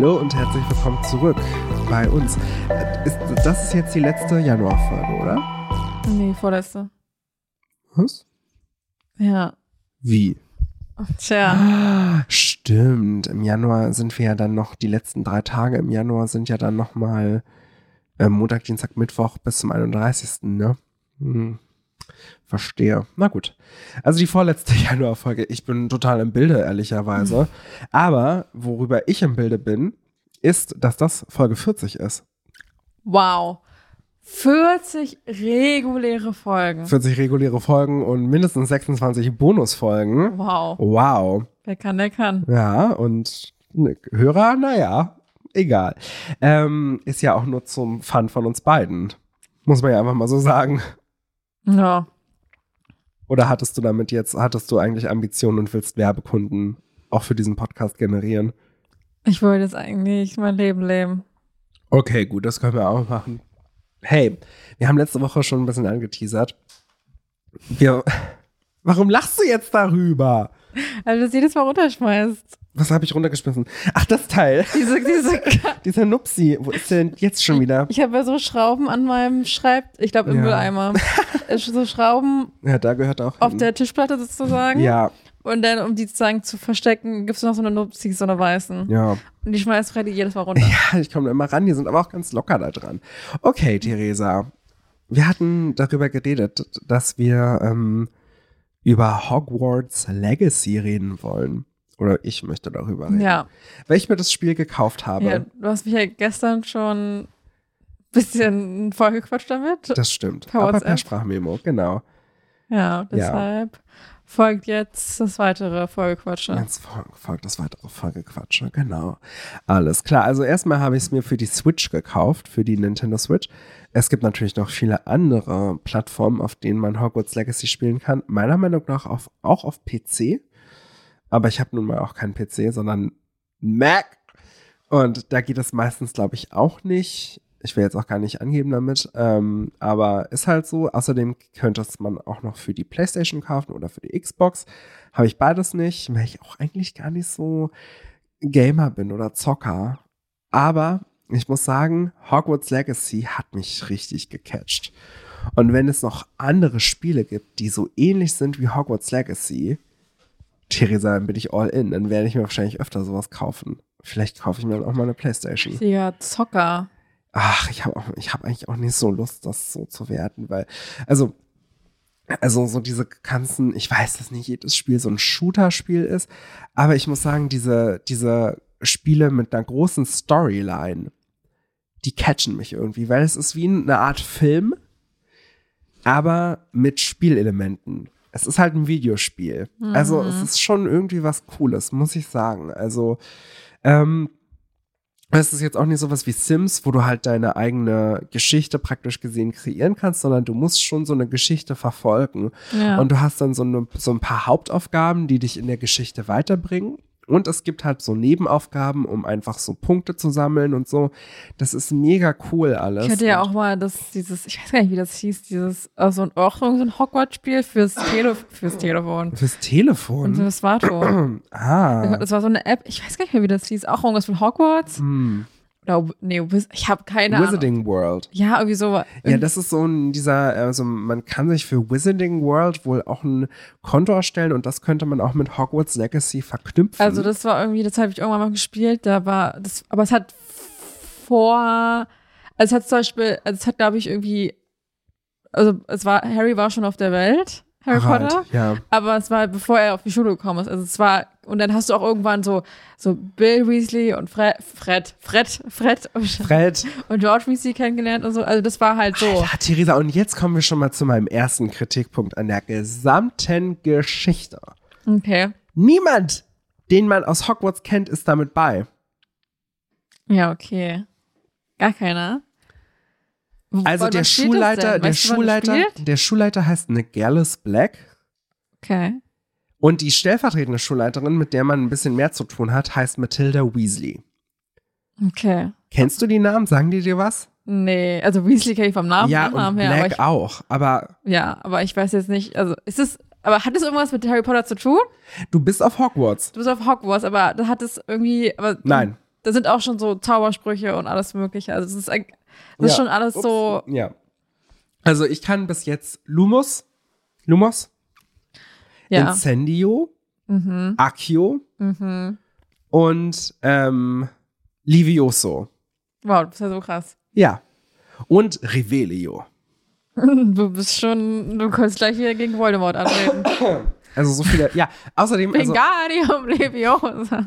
Hallo und herzlich willkommen zurück bei uns. Äh, Ist, das ist jetzt die letzte Januarfolge, oder? Nee, vorletzte. Was? Ja. Wie? Tja. Ah, Stimmt. Im Januar sind wir ja dann noch, die letzten drei Tage im Januar sind ja dann nochmal äh, Montag, Dienstag, Mittwoch bis zum 31. Ne? Hm. Verstehe. Na gut. Also die vorletzte Januarfolge. Ich bin total im Bilde, ehrlicherweise. Aber worüber ich im Bilde bin, ist, dass das Folge 40 ist. Wow. 40 reguläre Folgen. 40 reguläre Folgen und mindestens 26 Bonusfolgen. Wow. Wow. Wer kann, der kann. Ja, und ne, Hörer, naja, egal. Ähm, ist ja auch nur zum Fun von uns beiden. Muss man ja einfach mal so sagen. Ja. Oder hattest du damit jetzt, hattest du eigentlich Ambitionen und willst Werbekunden auch für diesen Podcast generieren? Ich wollte jetzt eigentlich mein Leben leben. Okay, gut, das können wir auch machen. Hey, wir haben letzte Woche schon ein bisschen angeteasert. Wir. Warum lachst du jetzt darüber? Also, das jedes Mal runterschmeißt. Was habe ich runtergeschmissen? Ach, das Teil. Diese, diese Dieser Nupsi. Wo ist der denn jetzt schon wieder? ich habe ja so Schrauben an meinem Schreib, ich glaube im Ja. Mülleimer. Sind so Schrauben Ja, da gehört auch. auf hin. der Tischplatte sozusagen. Ja, Und dann, um die sozusagen zu verstecken, gibt es noch so eine Nupsis, so eine weißen. ja. Und die schmeißt Freddy jedes Mal runter. Ja, ich komme da immer ran. Die sind aber auch ganz locker da dran. Okay, Theresa. Wir hatten darüber geredet, dass wir ähm, über Hogwarts Legacy reden wollen. Oder ich möchte darüber reden. Ja. Weil ich mir das Spiel gekauft habe. ja. Du hast mich ja gestern schon ein bisschen vollgequatscht damit. Das stimmt. Per aber per. Sprachmemo, genau. Ja, deshalb folgt jetzt das weitere Vollgequatsche. Jetzt fol- folgt das weitere Folgequatsche, genau. Alles klar. Also erstmal habe ich es mir für die Switch gekauft, für die Nintendo Switch. Es gibt natürlich noch viele andere Plattformen, auf denen man Hogwarts Legacy spielen kann. Meiner Meinung nach auf, auch auf PC. Aber ich habe nun mal auch keinen PC, sondern Mac. Und da geht es meistens, glaube ich, auch nicht. Ich will jetzt auch gar nicht angeben damit, ähm, aber ist halt so. Außerdem könnte es man auch noch für die PlayStation kaufen oder für die Xbox. Habe ich beides nicht, weil ich auch eigentlich gar nicht so Gamer bin oder Zocker. Aber ich muss sagen, Hogwarts Legacy hat mich richtig gecatcht. Und wenn es noch andere Spiele gibt, die so ähnlich sind wie Hogwarts Legacy, Theresa, dann bin ich all in. Dann werde ich mir wahrscheinlich öfter sowas kaufen. Vielleicht kaufe ich mir dann auch mal eine Playstation. Richtiger Zocker. Ach, ich habe habe eigentlich auch nicht so Lust, das so zu werten, weil, also, also so diese ganzen, ich weiß, dass nicht jedes Spiel so ein Shooter-Spiel ist, aber ich muss sagen, diese, diese Spiele mit einer großen Storyline, die catchen mich irgendwie, weil es ist wie eine Art Film, aber mit Spielelementen. Es ist halt ein Videospiel. Also es ist schon irgendwie was Cooles, muss ich sagen. Also, ähm, es ist jetzt auch nicht sowas wie Sims, wo du halt deine eigene Geschichte praktisch gesehen kreieren kannst, sondern du musst schon so eine Geschichte verfolgen. Ja. Und du hast dann so, eine, so ein paar Hauptaufgaben, die dich in der Geschichte weiterbringen. Und es gibt halt so Nebenaufgaben, um einfach so Punkte zu sammeln und so. Das ist mega cool alles. ich hatte ja Und- auch mal das, dieses, ich weiß gar nicht, wie das hieß, dieses, äh, so ein, auch so ein Hogwarts-Spiel fürs, Tele fürs Telefon Fürs und Telefon. fürs Smartphone. ah. Das war so eine App, ich weiß gar nicht mehr, wie das hieß, auch irgendwas von Hogwarts. Hm. Oder, nee, ich habe keine Ahnung. Wizarding World. Ja, irgendwie so. Ja, das ist so ein dieser, also man kann sich für Wizarding World wohl auch ein Konto erstellen und das könnte man auch mit Hogwarts Legacy verknüpfen. Also das war irgendwie, das habe ich irgendwann mal gespielt, da war das, aber es hat vor, also es hat zum Beispiel, also es hat glaube ich irgendwie, also es war, Harry war schon auf der Welt, Harry Ach Potter, ja. aber es war bevor er auf die Schule gekommen ist, also es war, und dann hast du auch irgendwann so, so Bill Weasley und Fred, Fred, Fred, Fred und, Fred. und George Weasley kennengelernt und so, also das war halt so. Ja, Theresa, und jetzt kommen wir schon mal zu meinem ersten Kritikpunkt an der gesamten Geschichte. Okay. Niemand, den man aus Hogwarts kennt, ist damit bei. Ja, okay. Gar keiner. Also Wann der Schulleiter, der Schulleiter, der Schulleiter heißt Nigellus Black. Okay. Und die stellvertretende Schulleiterin, mit der man ein bisschen mehr zu tun hat, heißt Matilda Weasley. Okay. Kennst du die Namen? Sagen die dir was? Nee, also Weasley kenne ich vom Namen, ja, und Namen her, aber Black ich, auch. Aber ja, aber ich weiß jetzt nicht, also ist es, aber hat es irgendwas mit Harry Potter zu tun? du bist auf Hogwarts. Du bist auf Hogwarts, aber das hat es irgendwie, aber Nein. da sind auch schon so Zaubersprüche und alles mögliche. Also es ist, das ist Ja. schon alles so, Ja. Also ich kann bis jetzt Lumos, Lumos, ja. Incendio, Mhm. Accio Mhm. und ähm, Livioso. Wow, das ist ja so krass. Ja. Und Revelio. Du bist schon, du kannst gleich hier gegen Voldemort antreten. Also so viele, ja. Außerdem, also, Wingardium Leviosa.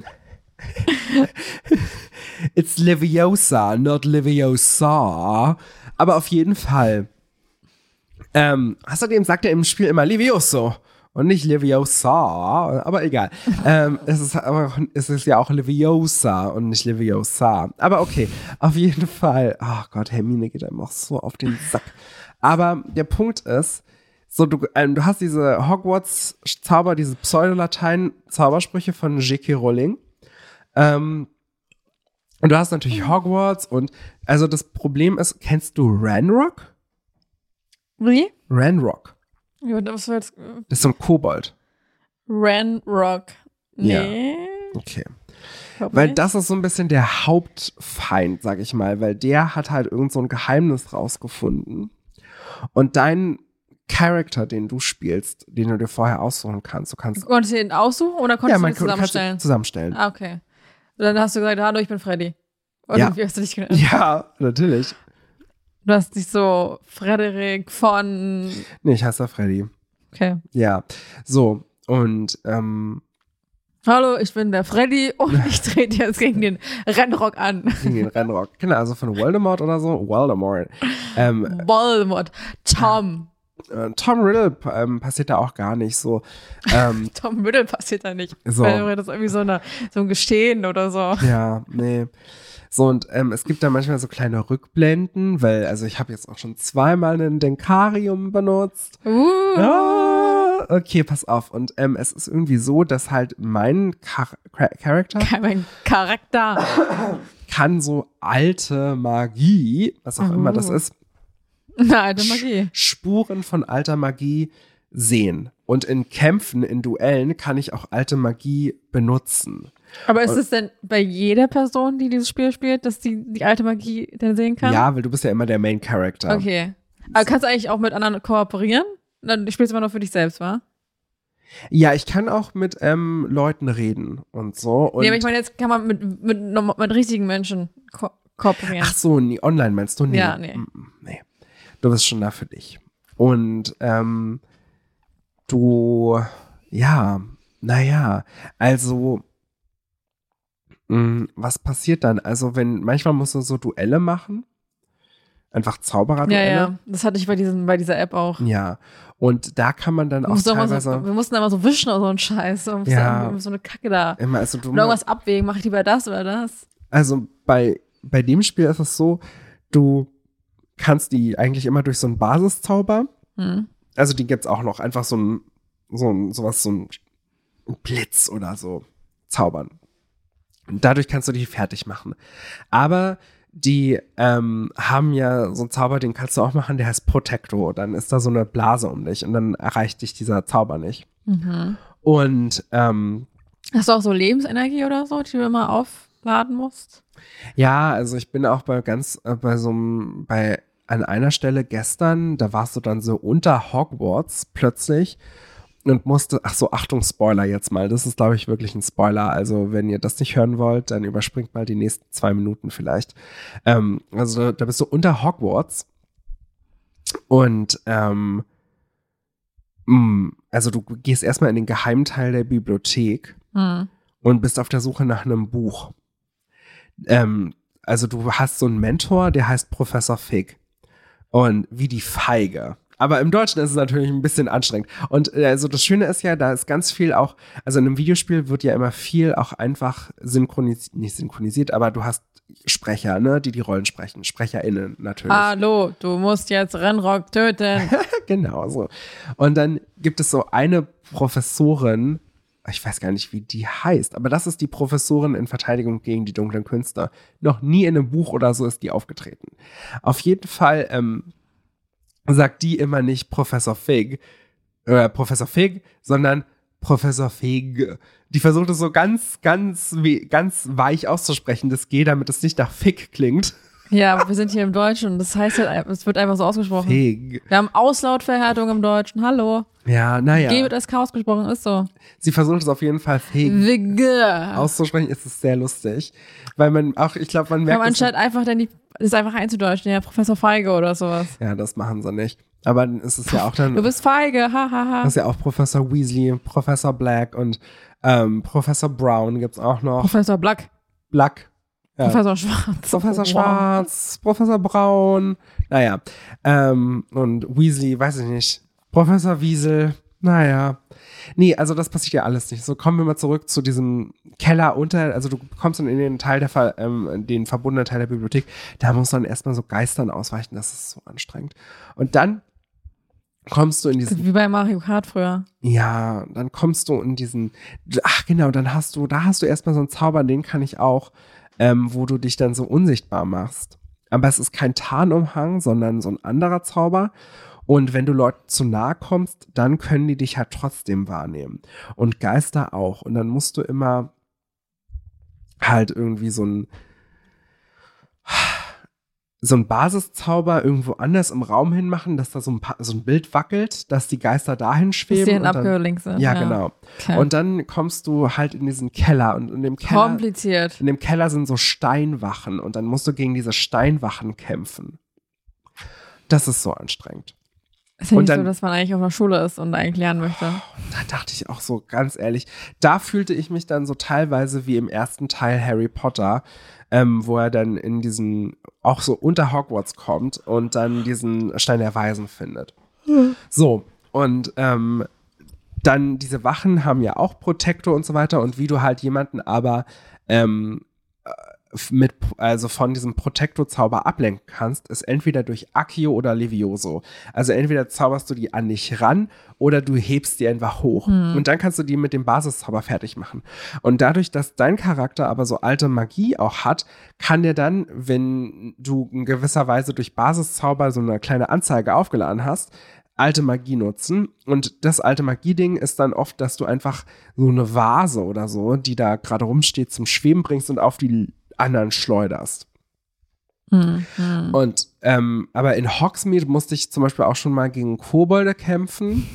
it's Leviosa, not Leviosa. Aber auf jeden Fall. Ähm, außerdem sagt er im Spiel immer Levioso und nicht Leviosa, aber egal. ähm, es, ist aber, auch- es ist ja auch Leviosa und nicht Leviosa. Aber okay, auf jeden Fall. Ach Gott, Hermine geht einem auch so auf den Sack. Aber der Punkt ist, so, du, ähm, du hast diese Hogwarts-Zauber, diese Pseudolatein-Zaubersprüche von J.K. Rowling. Ähm, und du hast natürlich Hogwarts und also das Problem ist, kennst du Ranrock? Wie? Ranrock. Ja, was war jetzt? Das ist so ein Kobold. Ran Rock. Nee. Okay. glaub Weil nicht. das ist so ein bisschen der Hauptfeind, sag ich mal, weil der hat halt irgend so ein Geheimnis rausgefunden. Und dein Charakter, den du spielst, den du dir vorher aussuchen kannst, du kannst Konntest du den aussuchen oder konntest du den man du zusammenstellen? zusammenstellen. Ah, okay. Und dann hast du gesagt, hallo, ich bin Freddy. Oder Ja. wie hast du dich genannt? Ja, natürlich. Du hast dich so Frederik von. Nee, ich heiße Freddy. Okay. Ja. So, und ähm, Hallo, ich bin der Freddy und ich trete jetzt gegen den Rennrock an. gegen den Rennrock. Genau, also von Voldemort oder so. Voldemort. Ähm, Voldemort. Tom. äh, Tom Riddle ähm, passiert da auch gar nicht so. Ähm, Tom Riddle passiert da nicht. So. Weil Das ist irgendwie so, eine, so ein Gestehen oder so. ja, nee. So, und ähm, es gibt da manchmal so kleine Rückblenden, weil, also ich habe jetzt auch schon zweimal einen Denkarium benutzt. Uh. Ah, okay, pass auf. Und ähm, es ist irgendwie so, dass halt mein Char Char Charakter Mein Charakter. kann so alte Magie, was auch immer das Oh. ist, Na, alte Magie. Spuren von alter Magie sehen. Und in Kämpfen, in Duellen kann ich auch alte Magie benutzen. Aber ist es denn bei jeder Person, die dieses Spiel spielt, dass die die alte Magie denn sehen kann? Ja, weil du bist ja immer der Main Character. Okay. Aber kannst du eigentlich auch mit anderen kooperieren? Dann spielst du immer nur für dich selbst, wa? Ja, ich kann auch mit ähm, Leuten reden und so. Und nee, aber ich meine, jetzt kann man mit, mit, norm- mit richtigen Menschen ko kooperieren. Ach so, nee, online meinst du? Nee. Ja, nee. Mm, mm, nee. Du bist schon da für dich. Und ähm, du, ja, naja, also, was passiert dann? Also, wenn, manchmal musst du so Duelle machen. Einfach ja, Zaubererduelle. ja. Das hatte ich bei, diesem, bei dieser App auch. Ja. Und da kann man dann auch teilweise so, wir mussten immer so wischen oder so einen Scheiß. So, Ja. so eine Kacke da. immer, also du Oder irgendwas abwägen, mache ich lieber das oder das? Also bei, bei dem Spiel ist es so, du kannst die eigentlich immer durch so einen Basiszauber, Hm. also die gibt's auch noch, einfach so ein, so ein, sowas, so ein Blitz oder so zaubern. Dadurch kannst du die fertig machen. Aber die ähm, haben ja so einen Zauber, den kannst du auch machen, der heißt Protecto. Dann ist da so eine Blase um dich und dann erreicht dich dieser Zauber nicht. Mhm. Und ähm, Hast du auch so Lebensenergie oder so, die du immer aufladen musst? Ja, also ich bin auch bei ganz, äh, bei so einem, bei an einer Stelle gestern, da warst du dann so unter Hogwarts plötzlich und musste, ach so, Achtung, Spoiler jetzt mal. Das ist, glaube ich, wirklich ein Spoiler. Also, wenn ihr das nicht hören wollt, dann überspringt mal die nächsten zwei Minuten vielleicht. Ähm, also, da bist du unter Hogwarts und ähm, mh, also du gehst erstmal in den Geheimteil der Bibliothek Hm. und bist auf der Suche nach einem Buch. Ähm, also du hast so einen Mentor, der heißt Professor Fig. Und wie die Feige. Aber im Deutschen ist es natürlich ein bisschen anstrengend. Und äh, also das Schöne ist ja, da ist ganz viel auch, also in einem Videospiel wird ja immer viel auch einfach synchronisiert, nicht synchronisiert, aber du hast Sprecher, ne, die die Rollen sprechen. SprecherInnen natürlich. Hallo, du musst jetzt Rennrock töten. Genau so. Und dann gibt es so eine Professorin, ich weiß gar nicht, wie die heißt, aber das ist die Professorin in Verteidigung gegen die dunklen Künste. Noch nie in einem Buch oder so ist die aufgetreten. Auf jeden Fall ähm, sagt die immer nicht Professor Fig, äh, Professor Fig, sondern Professor Fig. Die versucht es so ganz, ganz, ganz weich auszusprechen, das G, damit es nicht nach Fick klingt. Ja, aber wir sind hier im Deutschen und das heißt halt, es wird einfach so ausgesprochen. Fig. Wir haben Auslautverhärtung im Deutschen. Hallo. Ja, G naja. wird als K ausgesprochen, ist so. Sie versucht es auf jeden Fall Fig Wigge. auszusprechen, ist es sehr lustig. Weil man auch, ich glaube, man merkt. es- anstatt einfach dann die, ist einfach einzudeutschen, ja, Professor Feige oder sowas. ja, das machen sie nicht. Aber dann ist es ja auch dann. Du bist feige, hahaha. Das ist ja auch Professor Weasley, Professor Black und ähm, Professor Brown gibt's auch noch. Professor Black, Black. Ja. Professor Schwarz. Professor Wow. Schwarz, Professor Braun, naja. Ähm, und Weasley, weiß ich nicht. Professor Wiesel, naja. Nee, also das passiert ja alles nicht. So kommen wir mal zurück zu diesem Keller unter, also du kommst dann in den Teil der, Ver- ähm, den verbundenen Teil der Bibliothek, da muss man erstmal so Geistern ausweichen, das ist so anstrengend. Und dann kommst du in diesen Wie bei Mario Kart früher. ja, dann kommst du in diesen, ach genau, dann hast du, da hast du erstmal so einen Zauber, den kann ich auch, ähm, wo du dich dann so unsichtbar machst. Aber es ist kein Tarnumhang, sondern so ein anderer Zauber. Und wenn du Leuten zu nahe kommst, dann können die dich halt trotzdem wahrnehmen. Und Geister auch. Und dann musst du immer halt irgendwie so ein, so ein Basiszauber irgendwo anders im Raum hinmachen, dass da so ein, Pa- so ein Bild wackelt, dass die Geister dahin Dass schweben. die und dann- abgelinkt sind. ja, genau. Okay. Und dann kommst du halt in diesen Keller und in dem Keller, Kompliziert. in dem Keller sind so Steinwachen und dann musst du gegen diese Steinwachen kämpfen. Das ist so anstrengend. Ist ja Und nicht so, dann- dass man eigentlich auf der Schule ist und eigentlich lernen möchte. Da dachte ich auch so ganz ehrlich, da fühlte ich mich dann so teilweise wie im ersten Teil Harry Potter, ähm, wo er dann in diesen, auch so unter Hogwarts kommt und dann diesen Stein der Weisen findet. So, und ähm, dann diese Wachen haben ja auch Protektor und so weiter und wie du halt jemanden aber ähm, äh, mit, also von diesem Protektor-Zauber ablenken kannst, ist entweder durch Accio oder Levioso. Also entweder zauberst du die an dich ran oder du hebst die einfach hoch. Und dann kannst du die mit dem Basiszauber fertig machen. Und dadurch, dass dein Charakter aber so alte Magie auch hat, kann der dann, wenn du in gewisser Weise durch Basiszauber so eine kleine Anzeige aufgeladen hast, alte Magie nutzen. Und das alte Magie-Ding ist dann oft, dass du einfach so eine Vase oder so, die da gerade rumsteht, zum Schweben bringst und auf die anderen schleuderst. Hm, hm. Und, ähm, aber in Hogsmeade musste ich zum Beispiel auch schon mal gegen Kobolde kämpfen.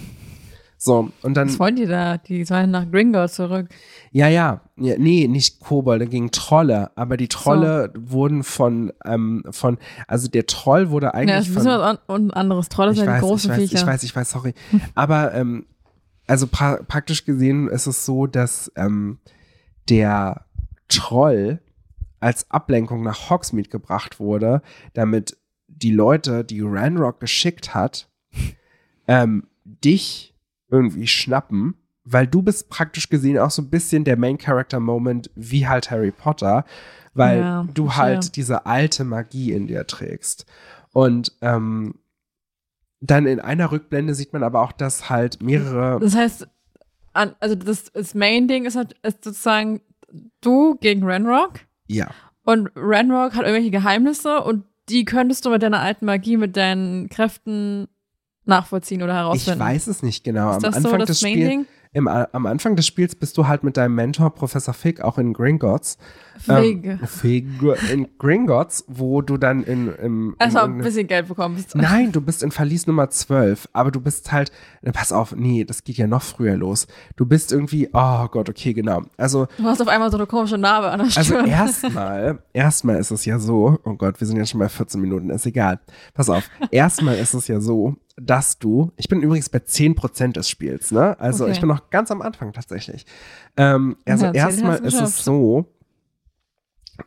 So, und dann, Was wollen die da? Die sollen nach Gringotts zurück. ja, ja, ja, nee, nicht Kobolde, gegen Trolle, aber die Trolle wurden von, ähm, von, also der Troll wurde Ja, eigentlich das ist ein von, und anderes. Trolle ich sind ja die großen ich weiß, Viecher. ich weiß, ich weiß, sorry. Aber ähm, also pra praktisch gesehen ist es so, dass ähm, der Troll als Ablenkung nach Hogsmeade gebracht wurde, damit die Leute, die Ranrock geschickt hat, ähm, dich irgendwie schnappen, weil du bist praktisch gesehen auch so ein bisschen der Main Character Moment wie halt Harry Potter, weil Ja, du halt diese alte Magie in dir trägst. Und ähm, dann in einer Rückblende sieht man aber auch, dass halt mehrere. Das heißt, also das, das Main-Ding ist, halt- ist sozusagen du gegen Renrock Ja. und Renrock hat irgendwelche Geheimnisse und die könntest du mit deiner alten Magie, mit deinen Kräften nachvollziehen oder Ich herausfinden. weiß es nicht genau. Ist am das so Anfang das des Spiels. Im, am Anfang des Spiels bist du halt mit deinem Mentor Professor Fig auch in Gringotts. Ähm, Fig. Fig in Gringotts, wo du dann in, im, in Erstmal ein bisschen Geld bekommst. Nein, du bist in Verlies Nummer 12, aber du bist halt, pass auf, nee, das geht ja noch früher los. Du bist irgendwie, oh Gott, okay, genau. Also, Du hast auf einmal so eine komische Narbe an der also Stirn. erstmal, erstmal ist es ja so, oh Gott, wir sind jetzt schon bei 14 Minuten, ist egal. Pass auf, erstmal ist es ja so, dass du, ich bin übrigens bei 10% des Spiels, ne? Also Okay. ich bin noch ganz am Anfang tatsächlich. Ähm, also Ja, erstmal ist es so,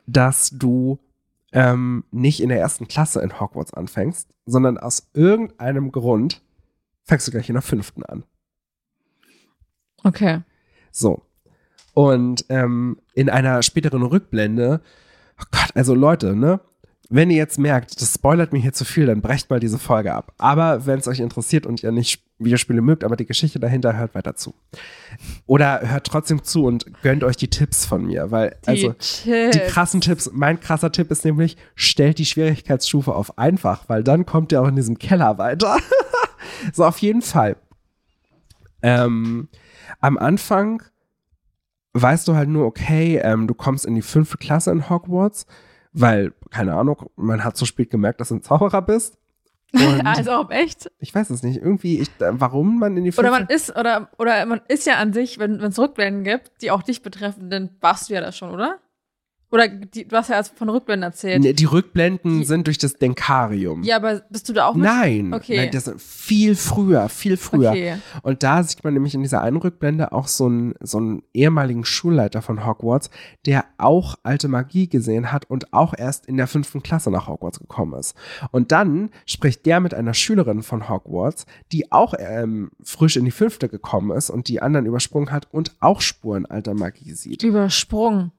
dass du ähm, nicht in der ersten Klasse in Hogwarts anfängst, sondern aus irgendeinem Grund fängst du gleich in der fünften an. Okay. So. Und ähm, in einer späteren Rückblende, oh Gott, also Leute, ne? Wenn ihr jetzt merkt, das spoilert mir hier zu viel, dann brecht mal diese Folge ab. Aber wenn es euch interessiert und ihr nicht Videospiele mögt, aber die Geschichte dahinter, hört weiter zu. Oder hört trotzdem zu und gönnt euch die Tipps von mir, weil, Die also, Chips. die krassen Tipps. Mein krasser Tipp ist nämlich, stellt die Schwierigkeitsstufe auf einfach, weil dann kommt ihr auch in diesem Keller weiter. so, auf jeden Fall. Ähm, am Anfang weißt du halt nur, okay, ähm, du kommst in die fünfte Klasse in Hogwarts, weil, keine Ahnung, man hat so spät gemerkt, dass du ein Zauberer bist. Und also ob echt? ich weiß es nicht, irgendwie, ich, äh, warum man in die Oder man ist, oder, oder man ist ja an sich, wenn es Rückblenden gibt, die auch dich betreffen, dann warst du ja das schon, oder? Oder die, du hast ja erst von Rückblenden erzählt. Nee, die Rückblenden Die- sind durch das Denkarium. Ja, aber bist du da auch mit? Nein, Okay. nein, das ist viel früher, viel früher. Okay. Und da sieht man nämlich in dieser einen Rückblende auch so einen, so einen ehemaligen Schulleiter von Hogwarts, der auch alte Magie gesehen hat und auch erst in der fünften Klasse nach Hogwarts gekommen ist. Und dann spricht der mit einer Schülerin von Hogwarts, die auch ähm, frisch in die fünfte gekommen ist und die anderen übersprungen hat und auch Spuren alter Magie sieht. Übersprungen.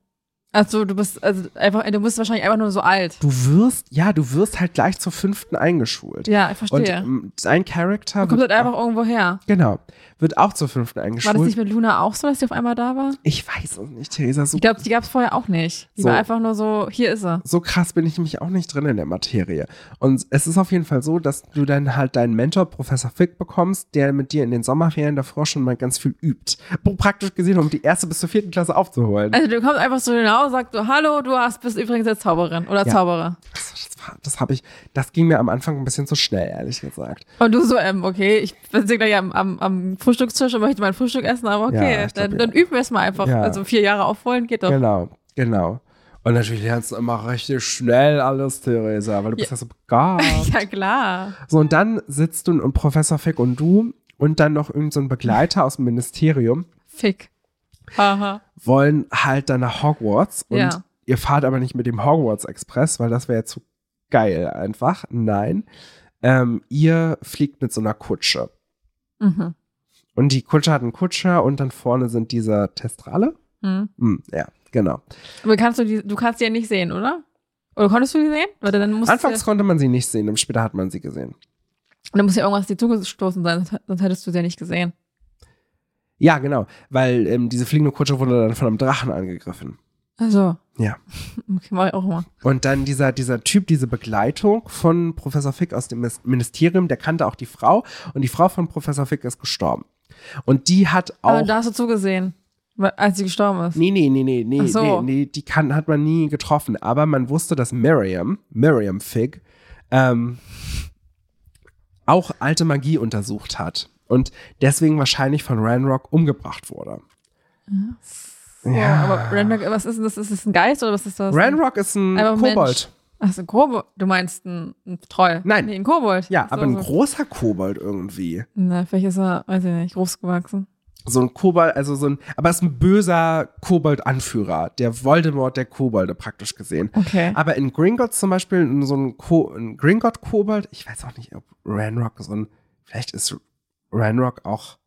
Also du bist, also einfach, du bist wahrscheinlich einfach nur so alt. Du wirst, ja, du wirst halt gleich zur fünften eingeschult. Ja, ich Und verstehe. ähm, sein Charakter Du kommst halt einfach irgendwo her. Genau. Wird auch zur fünften War das eingeschult. nicht mit Luna auch so, dass die auf einmal da war? ich weiß es nicht, Theresa. So, Ich glaube, die gab es vorher auch nicht. Die So. war einfach nur so, hier ist sie. so krass bin ich nämlich auch nicht drin in der Materie. Und es ist auf jeden Fall so, dass du dann halt deinen Mentor, Professor Fick, bekommst, der mit dir in den Sommerferien davor schon mal ganz viel übt. Praktisch gesehen, um die erste bis zur vierten Klasse aufzuholen. Also du kommst einfach so genau, sagst so, hallo, du hast, bist übrigens jetzt Zauberin oder Ja. Zauberer. Das, das, war- das habe ich, das ging mir am Anfang ein bisschen zu schnell, ehrlich gesagt. Und du so, ähm, okay, ich bin gleich am, am, am Frühstückstisch und möchte mein Frühstück essen, aber okay, Ja, glaub, dann, dann üben wir es mal einfach. Ja. Also vier Jahre aufholen geht doch. Genau, genau. Und natürlich lernst du immer richtig schnell alles, Theresa, weil du bist ja so begabt. Ja, klar. So, und dann sitzt du und Professor Fick und du und dann noch irgendein so Begleiter aus dem Ministerium Fick. Haha. wollen halt dann nach Hogwarts und Ja. ihr fahrt aber nicht mit dem Hogwarts Express, weil das wäre ja zu geil einfach. Nein. Ähm, ihr fliegt mit so einer Kutsche. Mhm. Und die Kutsche hat einen Kutscher und dann vorne sind diese Testrale. Mhm. Hm, ja, genau. Aber kannst du die, du kannst die ja nicht sehen, oder? Oder konntest du die sehen? Weil dann musst Anfangs konnte man sie nicht sehen, und später hat man sie gesehen. dann muss ja irgendwas dir zugestoßen sein, sonst- hättest du sie ja nicht gesehen. Ja, genau, weil ähm, diese fliegende Kutsche wurde dann von einem Drachen angegriffen. Also. Ja. Okay, mach ich auch immer. Und dann dieser, dieser Typ, diese Begleitung von Professor Fick aus dem Ministerium, der kannte auch die Frau und die Frau von Professor Fick ist gestorben. Und die hat auch. Aber da hast du zugesehen, als sie gestorben ist. nee, nee, nee, nee, nee, so. nee, nee, die kann, hat man nie getroffen. Aber man wusste, dass Miriam, Miriam Fick, ähm, auch alte Magie untersucht hat. Und deswegen wahrscheinlich von Ranrock umgebracht wurde. Ja. aber Ranrock, was ist denn das? Ist das ein Geist oder was ist das? Ranrock ist ein. Kobold. Ach, so ein Kobold. Du meinst ein, ein Troll? Nein. Nee, ein Kobold. Ja, aber ein so. großer Kobold irgendwie. Na, vielleicht ist er, weiß ich nicht, groß gewachsen. so ein Kobold, also so ein, aber es ist ein böser Kobold-Anführer, der Voldemort der Kobolde praktisch gesehen. Okay. Aber in Gringotts zum Beispiel, so ein, Ko ein Gringott-Kobold, ich weiß auch nicht, ob Ranrock so ein, vielleicht ist Ranrock auch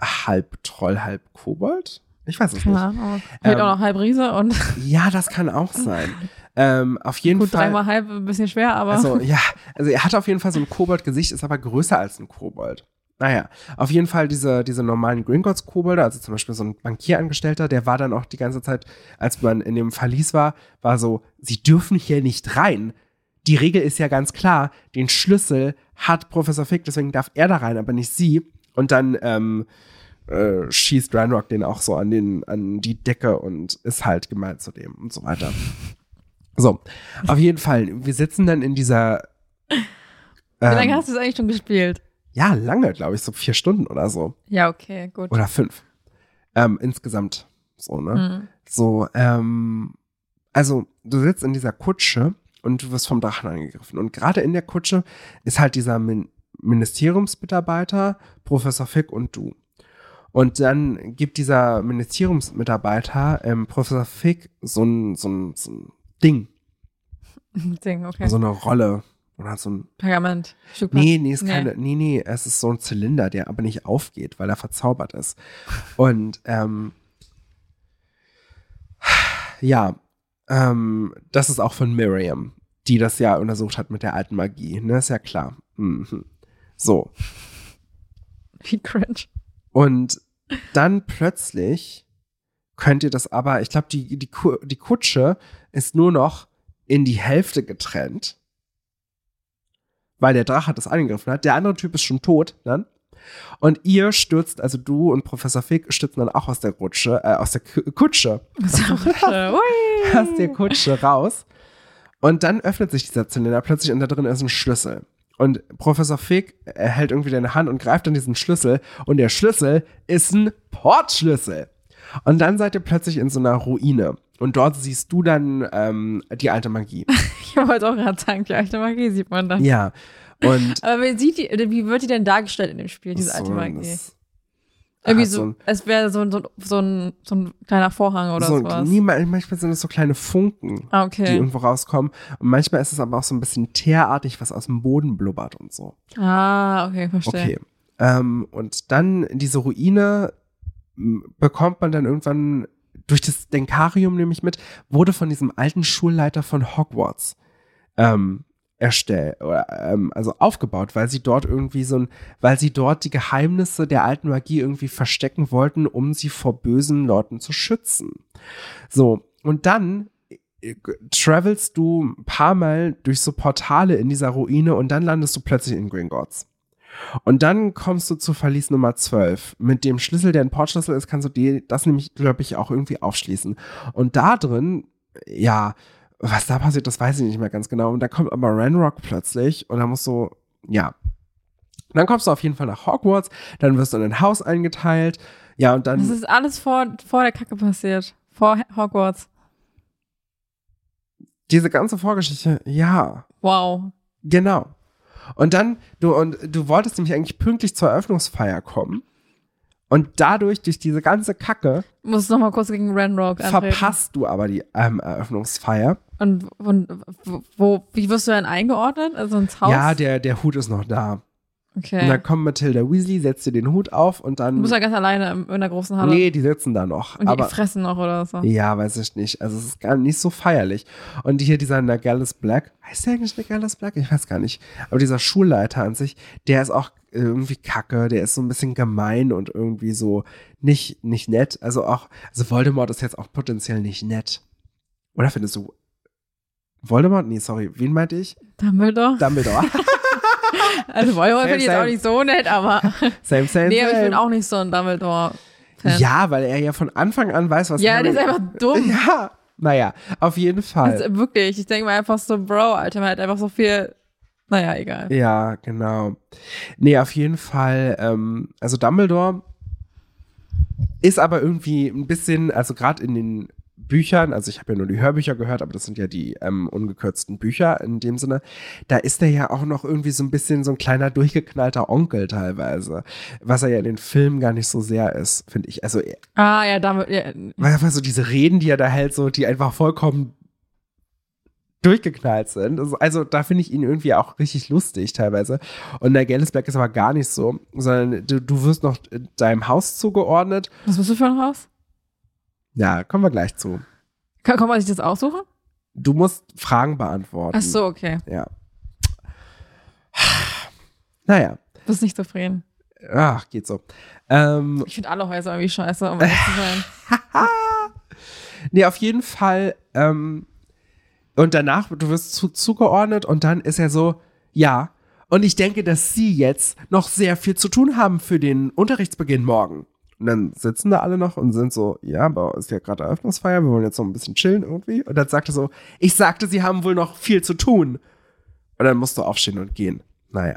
halb Troll, halb Kobold? Ich weiß es Keine nicht. Ähm, auch noch halb Riese und Ja, das kann auch sein. ähm, auf jeden gut, Fall. dreimal halb, ein bisschen schwer, aber. Also, ja, also er hat auf jeden Fall so ein Kobold-Gesicht, ist aber größer als ein Kobold. Naja, auf jeden Fall diese, diese normalen Gringotts-Kobolde, also zum Beispiel so ein Bankierangestellter, der war dann auch die ganze Zeit, als man in dem Verlies war, war so, sie dürfen hier nicht rein. Die Regel ist ja ganz klar, den Schlüssel hat Professor Fick, deswegen darf er da rein, aber nicht sie. Und dann ähm, äh, schießt Ranrock den auch so an, den, an die Decke und ist halt gemein zu dem und so weiter. So, auf jeden Fall, wir sitzen dann in dieser. Wie lange ähm, hast du es eigentlich schon gespielt? ja, lange, glaube ich, so vier Stunden oder so. Ja, okay, gut. Oder fünf. Ähm, insgesamt. So, ne? Mhm. So, ähm, also du sitzt in dieser Kutsche und du wirst vom Drachen angegriffen. Und gerade in der Kutsche ist halt dieser Min Ministeriumsmitarbeiter, Professor Fick und du. Und dann gibt dieser Ministeriumsmitarbeiter ähm, Professor Fick so ein, so ein, so ein Ding, Ding, okay. so eine Rolle oder so ein Pergament. Stück Nee, nee, ist Nee. keine, nee, nee, es ist so ein Zylinder, der aber nicht aufgeht, weil er verzaubert ist. Und ähm, ja, ähm, das ist auch von Miriam, die das ja untersucht hat mit der alten Magie, ne, ist ja klar. Mhm. So. Wie cringe. Und dann plötzlich könnt ihr das aber, ich glaube, die, die, die Kutsche ist nur noch in die Hälfte getrennt, weil der Drache das angegriffen hat. Der andere Typ ist schon tot dann. Und ihr stürzt, also du und Professor Fick stürzen dann auch aus der Rutsche, äh, aus der Kutsche, Ui. aus der Kutsche raus. Und dann öffnet sich dieser Zylinder plötzlich und da drin ist ein Schlüssel. Und Professor Fick hält irgendwie deine Hand und greift an diesen Schlüssel und der Schlüssel ist ein Portschlüssel. Und dann seid ihr plötzlich in so einer Ruine. Und dort siehst du dann ähm, die alte Magie. Ich wollte auch gerade sagen, die alte Magie sieht man dann. Ja. Und Aber wie, sieht die, wie wird die denn dargestellt in dem Spiel, diese alte so, Magie? das- Irgendwie so, so es wäre so, ein- so, so, ein, so ein kleiner Vorhang oder so, sowas. nie, manchmal sind es so kleine Funken, Ah, die okay. irgendwo rauskommen. Und manchmal ist es aber auch so ein bisschen teerartig, was aus dem Boden blubbert und so. Ah, okay, verstehe. Okay. Ähm, und dann diese Ruine bekommt man dann irgendwann durch das Denkarium nämlich mit, wurde von diesem alten Schulleiter von Hogwarts ähm, erstellt, oder, ähm, also aufgebaut, weil sie dort irgendwie so ein, weil sie dort die Geheimnisse der alten Magie irgendwie verstecken wollten, um sie vor bösen Leuten zu schützen. So, und dann äh, travelst du ein paar Mal durch so Portale in dieser Ruine und dann landest du plötzlich in Gringotts. Und dann kommst du zu Verlies Nummer 12. Mit dem Schlüssel, der ein Portschlüssel ist, kannst du die, das nämlich, glaube ich, auch irgendwie aufschließen. Und da drin, ja, was da passiert, das weiß ich nicht mehr ganz genau. Und da kommt aber Ranrock plötzlich und da musst du, ja. Dann kommst du auf jeden Fall nach Hogwarts, dann wirst du in ein Haus eingeteilt. Ja, und dann. Das ist alles vor, vor der Kacke passiert. Vor Hogwarts. diese ganze Vorgeschichte, ja, Wow. genau. Und dann, du, und du wolltest nämlich eigentlich pünktlich zur Eröffnungsfeier kommen. Und dadurch, durch diese ganze Kacke, Muss noch mal kurz gegen Ranrock antreten. verpasst du aber die ähm, Eröffnungsfeier. Und und wo, wo, wie wirst du denn eingeordnet? Also ins Haus? Ja, der, der Hut ist noch da. Okay. Und dann kommt Matilda Weasley, setzt dir den Hut auf und du dann. bist ja ganz alleine in der großen Halle. nee, die sitzen da noch. Und die aber fressen noch oder so. ja, weiß ich nicht. Also es ist gar nicht so feierlich. Und hier dieser Nagellus Black, heißt der eigentlich Nagellus Black? Ich weiß gar nicht. Aber dieser Schulleiter an sich, der ist auch irgendwie kacke, der ist so ein bisschen gemein und irgendwie so nicht, nicht nett. Also auch, also Voldemort ist jetzt auch potenziell nicht nett. Oder findest du Voldemort? Nee, sorry, wen meinte ich? Dumbledore. Dumbledore. Also Voldemort finde ich jetzt auch nicht so nett, aber same, same, nee, aber ich bin auch nicht so ein Dumbledore-Fan. Ja, weil er ja von Anfang an weiß, was Ja, Harry der ist einfach dumm. Ja, naja, auf jeden Fall. Also, wirklich, ich denke mir einfach so, Bro, Alter, man hat einfach so viel. Naja, egal. Ja, genau. Nee, auf jeden Fall, ähm, also Dumbledore ist aber irgendwie ein bisschen, also gerade in den Büchern, also ich habe ja nur die Hörbücher gehört, aber das sind ja die ähm, ungekürzten Bücher in dem Sinne, da ist er ja auch noch irgendwie so ein bisschen so ein kleiner durchgeknallter Onkel teilweise, was er ja in den Filmen gar nicht so sehr ist, finde ich. Also, er- Ah, ja, damit, ja, weil einfach so diese Reden, die er da hält, so, die einfach vollkommen durchgeknallt sind. Also, also da finde ich ihn irgendwie auch richtig lustig teilweise. Und der Black ist aber gar nicht so, sondern du, du wirst noch deinem Haus zugeordnet. was bist du für ein Haus? Ja, kommen wir gleich zu. Kann, kann man sich das aussuchen? Du musst Fragen beantworten. Ach so, okay. Ja. Naja, Bist nicht zufrieden. ach, geht so. Ähm, Ich finde alle Häuser irgendwie scheiße, um ehrlich zu sein. Nee, auf jeden Fall. Ähm, und danach, du wirst zu, zugeordnet und dann ist er so, ja. Und ich denke, dass Sie jetzt noch sehr viel zu tun haben für den Unterrichtsbeginn morgen. Und dann sitzen da alle noch und sind so, ja, aber ist ja gerade Eröffnungsfeier, wir wollen jetzt noch ein bisschen chillen irgendwie. Und dann sagt er so, ich sagte, Sie haben wohl noch viel zu tun. Und dann musst du aufstehen und gehen. Naja.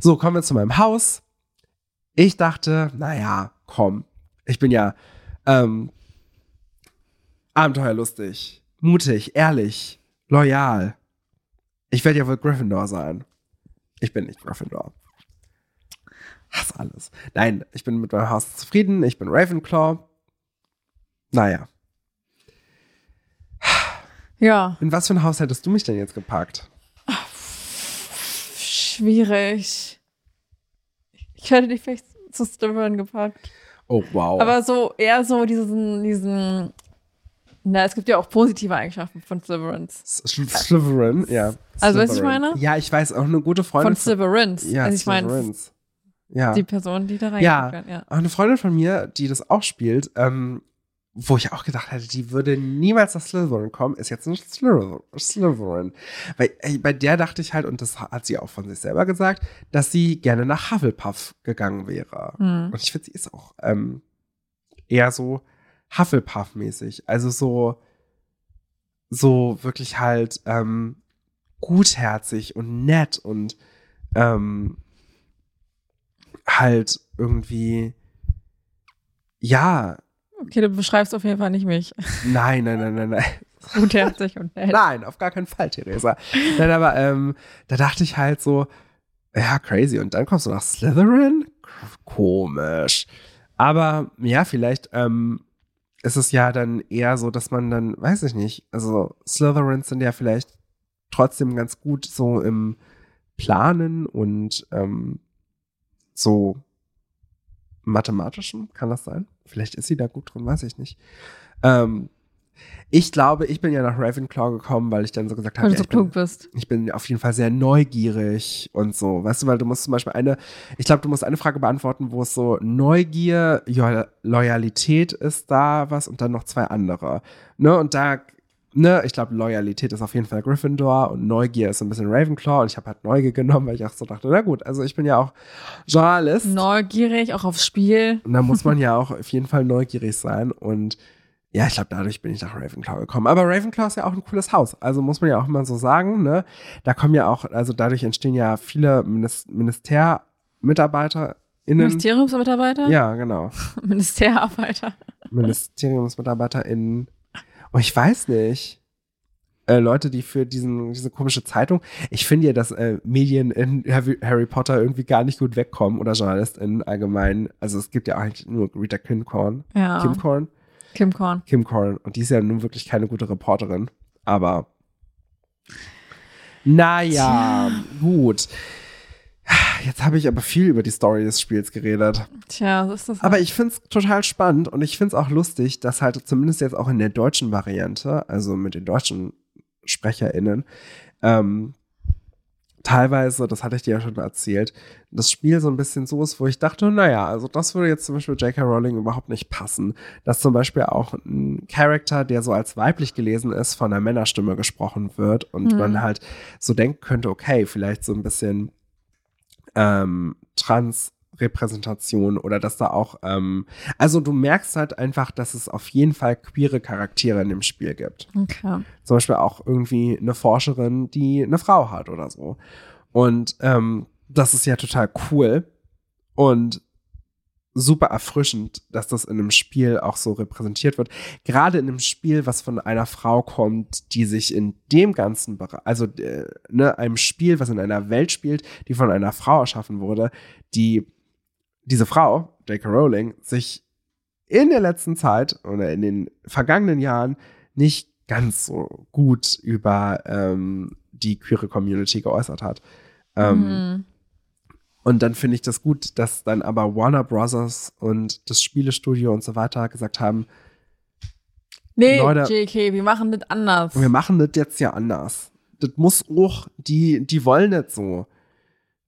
So, kommen wir zu meinem Haus. Ich dachte, naja, komm. Ich bin ja ähm, abenteuerlustig, mutig, ehrlich, loyal. Ich werde ja wohl Gryffindor sein. Ich bin nicht Gryffindor. Hass alles. Nein, ich bin mit meinem Haus zufrieden. Ich bin Ravenclaw. Naja. Ja, In was für ein Haus hättest du mich denn jetzt gepackt? schwierig. Ich hätte dich vielleicht zu Slytherin gepackt. Oh, wow. Aber so eher so diesen, diesen. Na, es gibt ja auch positive Eigenschaften von Slytherins. Slytherin, ja. Also, weißt du, was ich meine? Ja, ich weiß, auch eine gute Freundin. Von Slytherins. ja, also ich meine. Ja. die Person, die da Ja. reingeht. Ja. Auch eine Freundin von mir, die das auch spielt, ähm, wo ich auch gedacht hätte, die würde niemals nach Slytherin kommen, ist jetzt nicht Slytherin. Weil ey, bei der dachte ich halt, und das hat sie auch von sich selber gesagt, dass sie gerne nach Hufflepuff gegangen wäre. Hm. Und ich finde, sie ist auch ähm, eher so Hufflepuff-mäßig. Also so, so wirklich halt ähm, gutherzig und nett und ähm, halt irgendwie, ja, Okay, du beschreibst auf jeden Fall nicht mich. nein, nein, nein, nein, nein. Gutherzig und nett. Nein, auf gar keinen Fall, Theresa. Nein, aber ähm, da dachte ich halt so, ja, crazy. Und dann kommst du nach Slytherin? Komisch. Aber ja, vielleicht ähm, ist es ja dann eher so, dass man dann, weiß ich nicht, also Slytherins sind ja vielleicht trotzdem ganz gut so im Planen und ähm, so mathematischen, kann das sein? Vielleicht ist sie da gut drin, weiß ich nicht. Ähm, ich glaube, ich bin ja nach Ravenclaw gekommen, weil ich dann so gesagt habe, so ich bin, bist. ich bin auf jeden Fall sehr neugierig und so. Weißt du, weil du musst zum Beispiel eine, ich glaube, du musst eine Frage beantworten, wo es so Neugier, jo Loyalität ist da was und dann noch zwei andere. Ne, und da, ne, ich glaube, Loyalität ist auf jeden Fall Gryffindor und Neugier ist ein bisschen Ravenclaw und ich habe halt Neugier genommen, weil ich auch so dachte, na gut, also ich bin ja auch Journalist. Neugierig, auch aufs Spiel. Und da muss man ja auch auf jeden Fall neugierig sein. Und ja, ich glaube, dadurch bin ich nach Ravenclaw gekommen. Aber Ravenclaw ist ja auch ein cooles Haus. Also muss man ja auch mal so sagen, ne? Da kommen ja auch, also dadurch entstehen ja viele Minis MinistermitarbeiterInnen. Ministeriumsmitarbeiter? Ja, genau. Ministerarbeiter. MiniteriumsmitarbeiterInnen. Und ich weiß nicht. Äh, Leute, die für diesen, diese komische Zeitung, ich finde ja, dass äh, Medien in Harry, Potter irgendwie gar nicht gut wegkommen oder JournalistInnen allgemein. Also es gibt ja eigentlich nur Rita Kimcorn. Ja. Kim Korn? Kim Korn. Kim Korn. Und die ist ja nun wirklich keine gute Reporterin. Aber naja, gut. Jetzt habe ich aber viel über die Story des Spiels geredet. Tja, so ist das. Aber ich finde es total spannend und ich finde es auch lustig, dass halt zumindest jetzt auch in der deutschen Variante, also mit den deutschen SprecherInnen, ähm, teilweise, das hatte ich dir ja schon erzählt, das Spiel so ein bisschen so ist, wo ich dachte, naja, also das würde jetzt zum Beispiel J.K. Rowling überhaupt nicht passen. Dass zum Beispiel auch ein Charakter, der so als weiblich gelesen ist, von einer Männerstimme gesprochen wird und Mhm. man halt so denken könnte, okay, vielleicht so ein bisschen ähm, Trans-Repräsentation oder dass da auch, ähm, also du merkst halt einfach, dass es auf jeden Fall queere Charaktere in dem Spiel gibt okay. zum Beispiel auch irgendwie eine Forscherin, die eine Frau hat oder so. Und ähm, das ist ja total cool und super erfrischend, dass das in einem Spiel auch so repräsentiert wird. Gerade in einem Spiel, was von einer Frau kommt, die sich in dem ganzen Bereich, also äh, ne, einem Spiel, was in einer Welt spielt, die von einer Frau erschaffen wurde, die diese Frau, J.K. Rowling, sich in der letzten Zeit oder in den vergangenen Jahren nicht ganz so gut über ähm, die queere Community geäußert hat. Ähm, Mhm. Und dann finde ich das gut, dass dann aber Warner Brothers und das Spielestudio und so weiter gesagt haben, Nee, Leute- JK, wir machen das anders. wir machen das jetzt ja anders. Das muss auch, die, die wollen nicht so,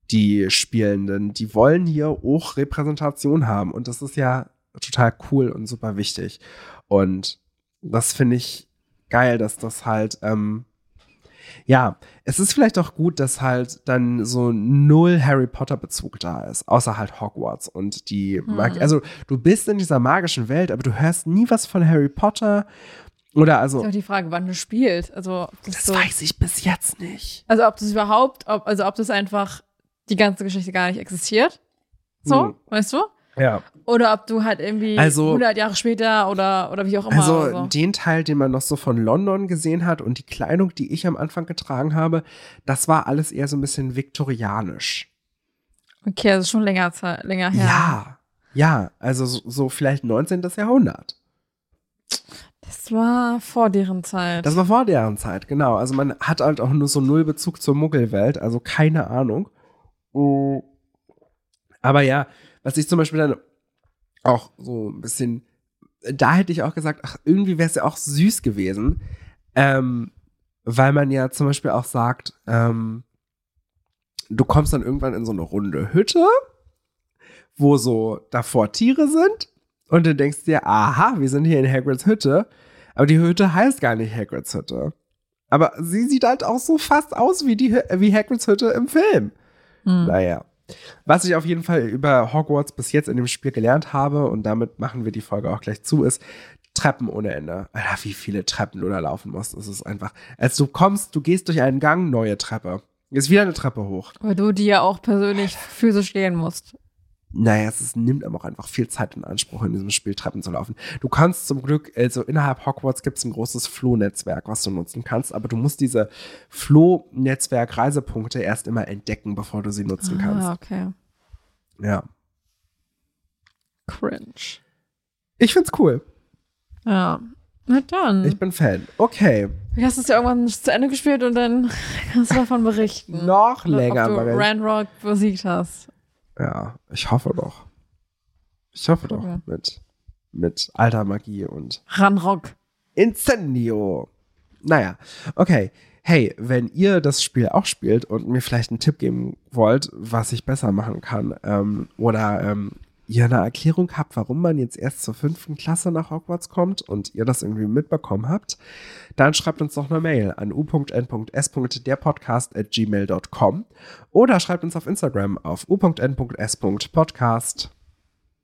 die Spielenden. Die wollen hier auch Repräsentation haben. Und das ist ja total cool und super wichtig. Und das finde ich geil, dass das halt, ähm, ja, es ist vielleicht auch gut, dass halt dann so null Harry Potter Bezug da ist, außer halt Hogwarts und die Mag Also du bist in dieser magischen Welt, aber du hörst nie was von Harry Potter oder also ist auch die Frage, wann du spielst. Also, das so, weiß ich bis jetzt nicht. also ob das überhaupt, ob, also ob das einfach die ganze Geschichte gar nicht existiert. So, Hm. weißt du? Ja. Oder ob du halt irgendwie Also- 100 Jahre später oder, oder wie auch immer. Also so. den Teil, den man noch so von London gesehen hat und die Kleidung, die ich am Anfang getragen habe, das war alles eher so ein bisschen viktorianisch. Okay, also schon länger, Zeit, länger her. Ja. Ja, also so, so vielleicht 19. Jahrhundert. Das war vor deren Zeit. Das war vor deren Zeit, genau. Also man hat halt auch nur so null Bezug zur Muggelwelt, also keine Ahnung. Mm. Aber ja, was ich zum Beispiel dann auch so ein bisschen, da hätte ich auch gesagt, ach, irgendwie wäre es ja auch süß gewesen, ähm, weil man ja zum Beispiel auch sagt, ähm, du kommst dann irgendwann in so eine runde Hütte, wo so davor Tiere sind Und du denkst dir, aha, wir sind hier in Hagrids Hütte. Aber die Hütte heißt gar nicht Hagrids Hütte. Aber sie sieht halt auch so fast aus wie, die, wie Hagrids Hütte im Film. Hm. Naja. Was ich auf jeden Fall über Hogwarts bis jetzt in dem Spiel gelernt habe, und damit machen wir die Folge auch gleich zu, ist Treppen ohne Ende. Alter, wie viele Treppen du da laufen musst. Das ist einfach. Als du kommst, du gehst durch einen Gang, neue Treppe. Ist wieder eine Treppe hoch. Weil du die ja auch persönlich physisch gehen musst. Naja, es ist, nimmt aber auch einfach viel Zeit in Anspruch, in diesem Spiel Treppen zu laufen. Du kannst zum Glück, also innerhalb Hogwarts gibt es ein großes Floh-Netzwerk, was du nutzen kannst, aber du musst diese Floh-Netzwerk-Reisepunkte erst immer entdecken, bevor du sie nutzen kannst. Ah, okay. Ja. Cringe. Ich find's cool. Ja. Na dann. Ich bin Fan. Okay. Du hast es ja irgendwann zu Ende gespielt und dann kannst du davon berichten. Noch länger, Ob du Marie. Ranrock besiegt hast. Ja, ich hoffe doch. Ich hoffe doch. Mit, mit alter Magie und Ranrock. Incendio. Naja, okay. Hey, wenn ihr das Spiel auch spielt und mir vielleicht einen Tipp geben wollt, was ich besser machen kann, ähm, oder ähm, ihr eine Erklärung habt, warum man jetzt erst zur fünften Klasse nach Hogwarts kommt und ihr das irgendwie mitbekommen habt, dann schreibt uns doch eine Mail an u.n.s.derpodcast.gmail.com oder schreibt uns auf Instagram auf u.n.s.podcast.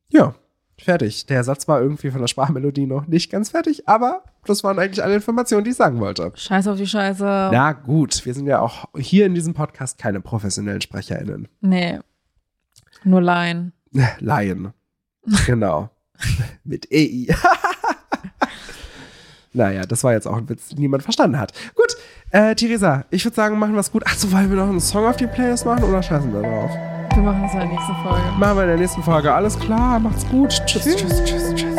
Ja, fertig. Der Satz war irgendwie von der Sprachmelodie noch nicht ganz fertig, aber das waren eigentlich alle Informationen, die ich sagen wollte. Scheiß auf die Scheiße. Na gut, wir sind ja auch hier in diesem Podcast keine professionellen SprecherInnen. Nee. Nur Laien. Laien. Genau. Mit EI. naja, das war jetzt auch ein Witz, den niemand verstanden hat. Gut, äh, Theresa, ich würde sagen, machen wir es gut. Achso, wollen wir noch einen Song auf die Playlist machen oder scheißen wir drauf? Wir machen es in der nächsten Folge. Machen wir in der nächsten Folge. Alles klar, macht's gut. Tschüss, tschüss, tschüss, tschüss, tschüss.